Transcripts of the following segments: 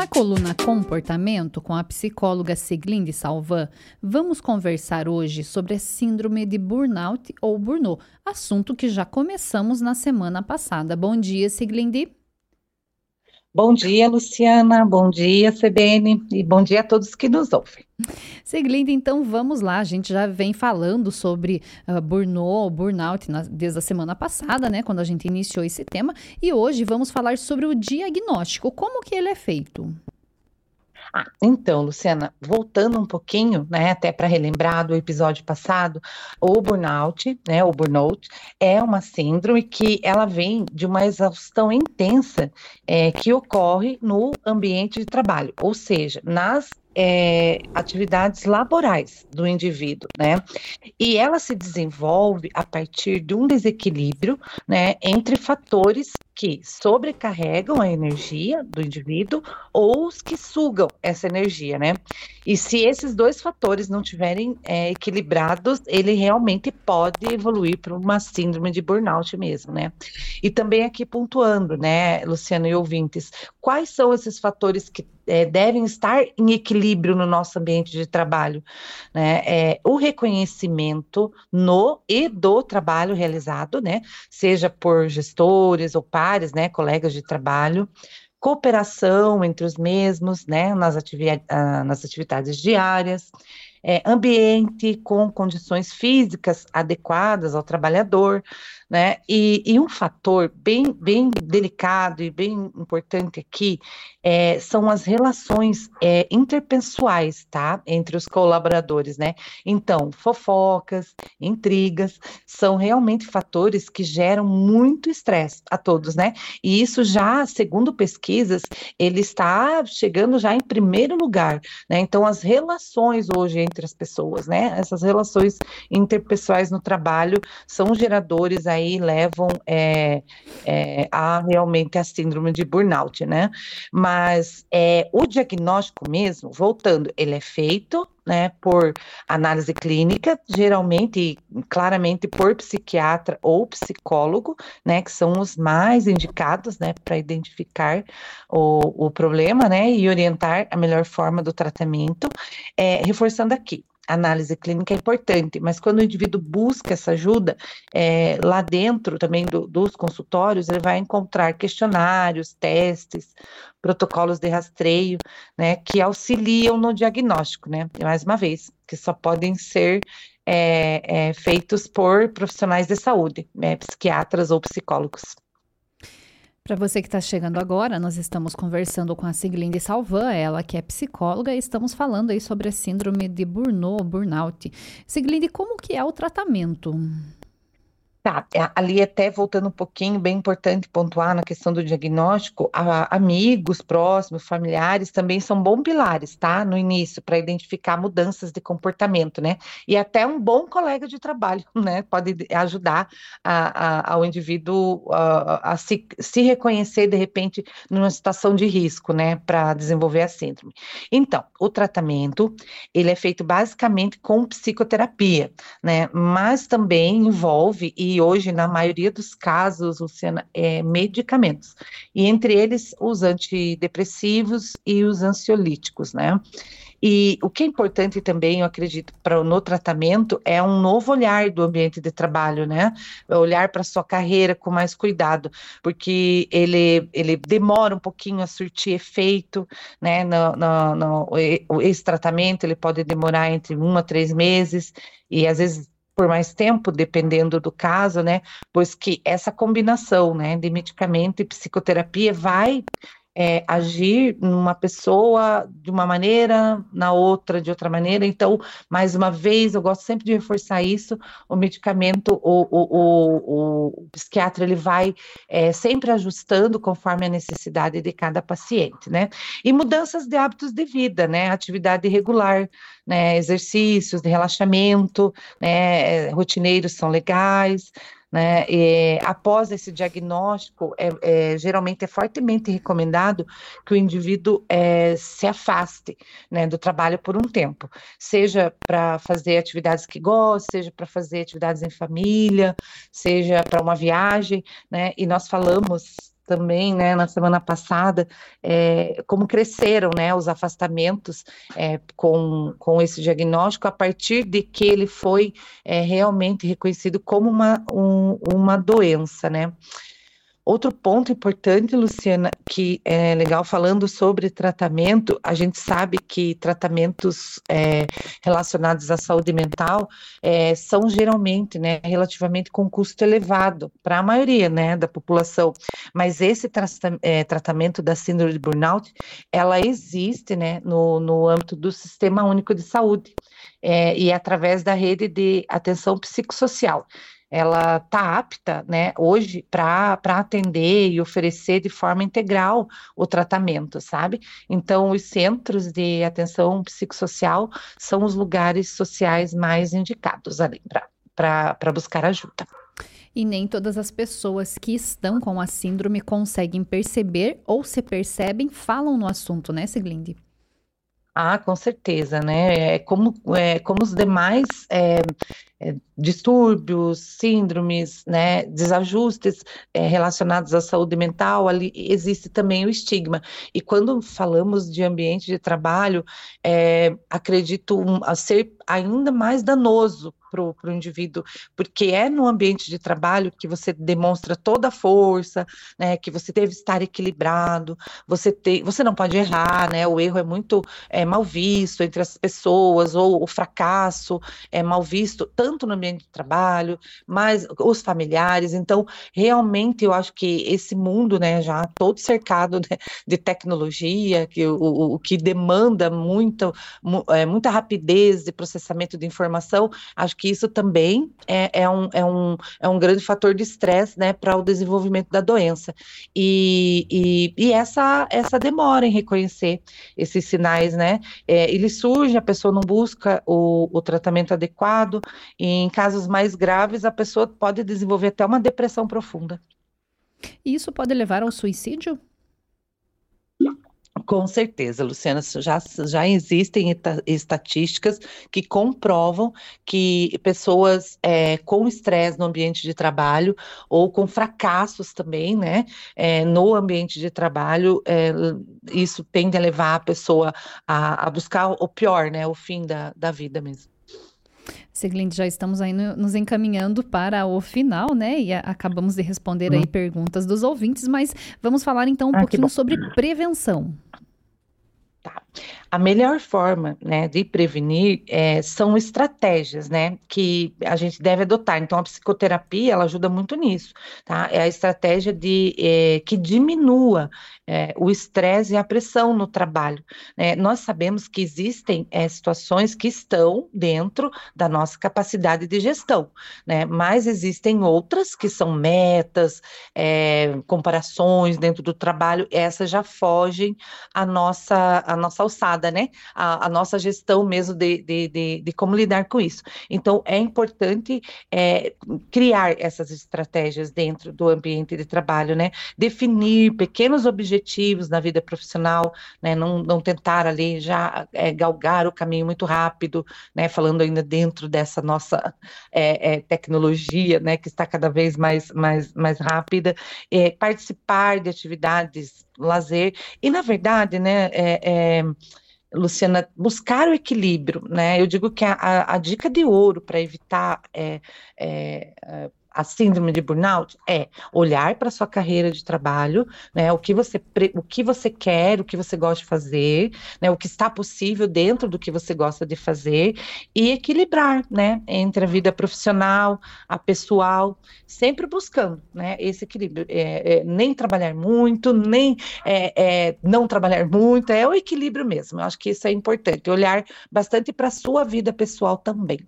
Na coluna Comportamento, com a psicóloga Siglinde Salvan, vamos conversar hoje sobre a síndrome de burnout ou burnout, assunto que já começamos na semana passada. Bom dia, Siglinde. Bom dia, Luciana. Bom dia, CBN. E bom dia a todos que nos ouvem. Seguindo, então vamos lá. A gente já vem falando sobre uh, burnout, burnout na, desde a semana passada, né? Quando a gente iniciou esse tema. E hoje vamos falar sobre o diagnóstico. Como que ele é feito? Ah, então, Luciana, voltando um pouquinho, né, até para relembrar do episódio passado, o burnout, né, o burnout é uma síndrome que ela vem de uma exaustão intensa é, que ocorre no ambiente de trabalho, ou seja, nas é, atividades laborais do indivíduo, né? E ela se desenvolve a partir de um desequilíbrio, né, entre fatores que sobrecarregam a energia do indivíduo ou os que sugam essa energia, né? E se esses dois fatores não tiverem é, equilibrados, ele realmente pode evoluir para uma síndrome de burnout mesmo, né? E também aqui pontuando, né, Luciano e ouvintes, quais são esses fatores que é, devem estar em equilíbrio no nosso ambiente de trabalho. Né? É, o reconhecimento no e do trabalho realizado, né? seja por gestores ou pares, né? colegas de trabalho, cooperação entre os mesmos, né, nas, atividades, ah, nas atividades diárias, é, ambiente com condições físicas adequadas ao trabalhador, né? E, e, um fator bem, bem delicado e bem importante aqui é, são as relações é, interpessoais, tá? Entre os colaboradores, né? Então, fofocas, intrigas, são realmente fatores que geram muito estresse a todos, né? E isso já, segundo pesquisas, ele está chegando já em primeiro lugar, né? Então, as relações hoje entre as pessoas, né? Essas relações interpessoais no trabalho são geradores aí aí levam é, é, a realmente a síndrome de burnout, né? Mas é, o diagnóstico mesmo, voltando, ele é feito né, por análise clínica, geralmente, claramente por psiquiatra ou psicólogo, né, que são os mais indicados, né, para identificar o, o problema, né, e orientar a melhor forma do tratamento. É, reforçando aqui, análise clínica é importante, mas quando o indivíduo busca essa ajuda, é, lá dentro também do, dos consultórios, ele vai encontrar questionários, testes, protocolos de rastreio, né, que auxiliam no diagnóstico, né, mais uma vez, que só podem ser é, é, feitos por profissionais de saúde, né, psiquiatras ou psicólogos. Para você que está chegando agora, nós estamos conversando com a Siglinde Salvan, ela que é psicóloga, e estamos falando aí sobre a síndrome de burnout, burnout. Siglinde, como que é o tratamento? Tá, é, ali até voltando um pouquinho, bem importante pontuar na questão do diagnóstico, a, amigos próximos, familiares também são bons pilares, tá? No início, para identificar mudanças de comportamento, né? E até um bom colega de trabalho, né? Pode ajudar a, a, ao indivíduo a, a se, se, reconhecer, de repente, numa situação de risco, né? Para desenvolver a síndrome. Então, o tratamento, ele é feito basicamente com psicoterapia, né? Mas também envolve e e hoje, na maioria dos casos, Luciana, é medicamentos. E entre eles, os antidepressivos e os ansiolíticos, né? E o que é importante também, eu acredito, para no tratamento é um novo olhar do ambiente de trabalho, né? Olhar para a sua carreira com mais cuidado, porque ele, ele demora um pouquinho a surtir efeito, né? No, no, no, esse tratamento ele pode demorar entre um a três meses, e às vezes por mais tempo, dependendo do caso, né? Pois que essa combinação, né, de medicamento e psicoterapia vai é, agir numa pessoa de uma maneira, na outra de outra maneira. Então, mais uma vez, eu gosto sempre de reforçar isso: o medicamento, o, o, o, o psiquiatra, ele vai é, sempre ajustando conforme a necessidade de cada paciente, né? E mudanças de hábitos de vida, né? Atividade regular, né? Exercícios de relaxamento, né? Rotineiros são legais né? E, após esse diagnóstico, é, é, geralmente é fortemente recomendado que o indivíduo é, se afaste né, do trabalho por um tempo, seja para fazer atividades que gosta, seja para fazer atividades em família, seja para uma viagem, né? E nós falamos também, né, na semana passada, é, como cresceram, né, os afastamentos é, com, com esse diagnóstico a partir de que ele foi é, realmente reconhecido como uma, um, uma doença, né. Outro ponto importante, Luciana, que é legal falando sobre tratamento, a gente sabe que tratamentos é, relacionados à saúde mental é, são geralmente, né, relativamente com custo elevado para a maioria, né, da população. Mas esse tra é, tratamento da síndrome de burnout, ela existe, né, no, no âmbito do Sistema Único de Saúde é, e através da rede de atenção psicossocial ela está apta, né, hoje para atender e oferecer de forma integral o tratamento, sabe? Então, os centros de atenção psicossocial são os lugares sociais mais indicados ali para buscar ajuda. E nem todas as pessoas que estão com a síndrome conseguem perceber ou se percebem, falam no assunto, né, Siglinde? Ah, com certeza, né? É como, é, como os demais é, é, distúrbios, síndromes, né, desajustes é, relacionados à saúde mental, ali existe também o estigma. E quando falamos de ambiente de trabalho, é, acredito um, a ser ainda mais danoso para o indivíduo, porque é no ambiente de trabalho que você demonstra toda a força, né, que você deve estar equilibrado, você, te, você não pode errar, né, o erro é muito é, mal visto entre as pessoas, ou o fracasso é mal visto, tanto no ambiente de trabalho, mas os familiares, então, realmente eu acho que esse mundo, né, já todo cercado de, de tecnologia, que o, o, que demanda muito, é, muita rapidez de processamento de informação, acho que isso também é, é, um, é, um, é um grande fator de estresse né, para o desenvolvimento da doença. E, e, e, essa, essa demora em reconhecer esses sinais, né? É, ele surge, a pessoa não busca o, o tratamento adequado, e em casos mais graves, a pessoa pode desenvolver até uma depressão profunda. E isso pode levar ao suicídio? Com certeza, Luciana, já, já existem estatísticas que comprovam que pessoas é, com estresse no ambiente de trabalho ou com fracassos também, né, é, no ambiente de trabalho, é, isso tende a levar a pessoa a, a, buscar o pior, né, o fim da, da vida mesmo. Siglinde, já estamos aí no, nos encaminhando para o final, né? E a, acabamos de responder aí uhum. perguntas dos ouvintes, mas vamos falar então um ah, pouquinho sobre prevenção. Tá. A melhor forma, né, de prevenir é, são estratégias, né, que a gente deve adotar. Então, a psicoterapia, ela ajuda muito nisso, tá? É a estratégia de é, que diminua é, o estresse e a pressão no trabalho. Né? Nós sabemos que existem é, situações que estão dentro da nossa capacidade de gestão, né? Mas existem outras que são metas, é, comparações dentro do trabalho. Essas já fogem a nossa a nossa alçada né? A, a nossa gestão mesmo de, de, de, de, como lidar com isso. Então, é importante é, criar essas estratégias dentro do ambiente de trabalho, né? Definir pequenos objetivos na vida profissional, né? Não, não tentar ali já é, galgar o caminho muito rápido, né? Falando ainda dentro dessa nossa é, é tecnologia, né? Que está cada vez mais, mais, mais rápida. É, participar de atividades lazer e na verdade né é, Luciana, buscar o equilíbrio, né? Eu digo que a, a, a dica de ouro para evitar é, é, é a síndrome de burnout é olhar para sua carreira de trabalho, né, o que você o que você quer, o que você gosta de fazer, né, o que está possível dentro do que você gosta de fazer e equilibrar, né, entre a vida profissional, a pessoal, sempre buscando, né, esse equilíbrio, é, é, nem trabalhar muito, nem é, é não trabalhar muito, é o equilíbrio mesmo. Eu acho que isso é importante, olhar bastante para a sua vida pessoal também.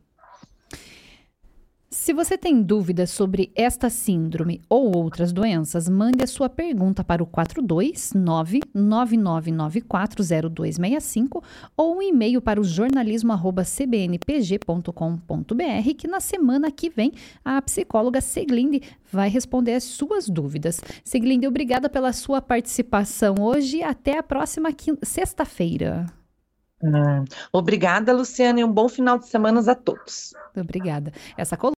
Se você tem dúvidas sobre esta síndrome ou outras doenças, mande a sua pergunta para o 429-99940265 ou um e-mail para o jornalismo.cbnpg.com.br, que na semana que vem a psicóloga Seglinde vai responder as suas dúvidas. Seglinde, obrigada pela sua participação hoje e até a próxima sexta-feira. Hum. Obrigada, Luciana, e um bom final de semana a todos. Obrigada. Essa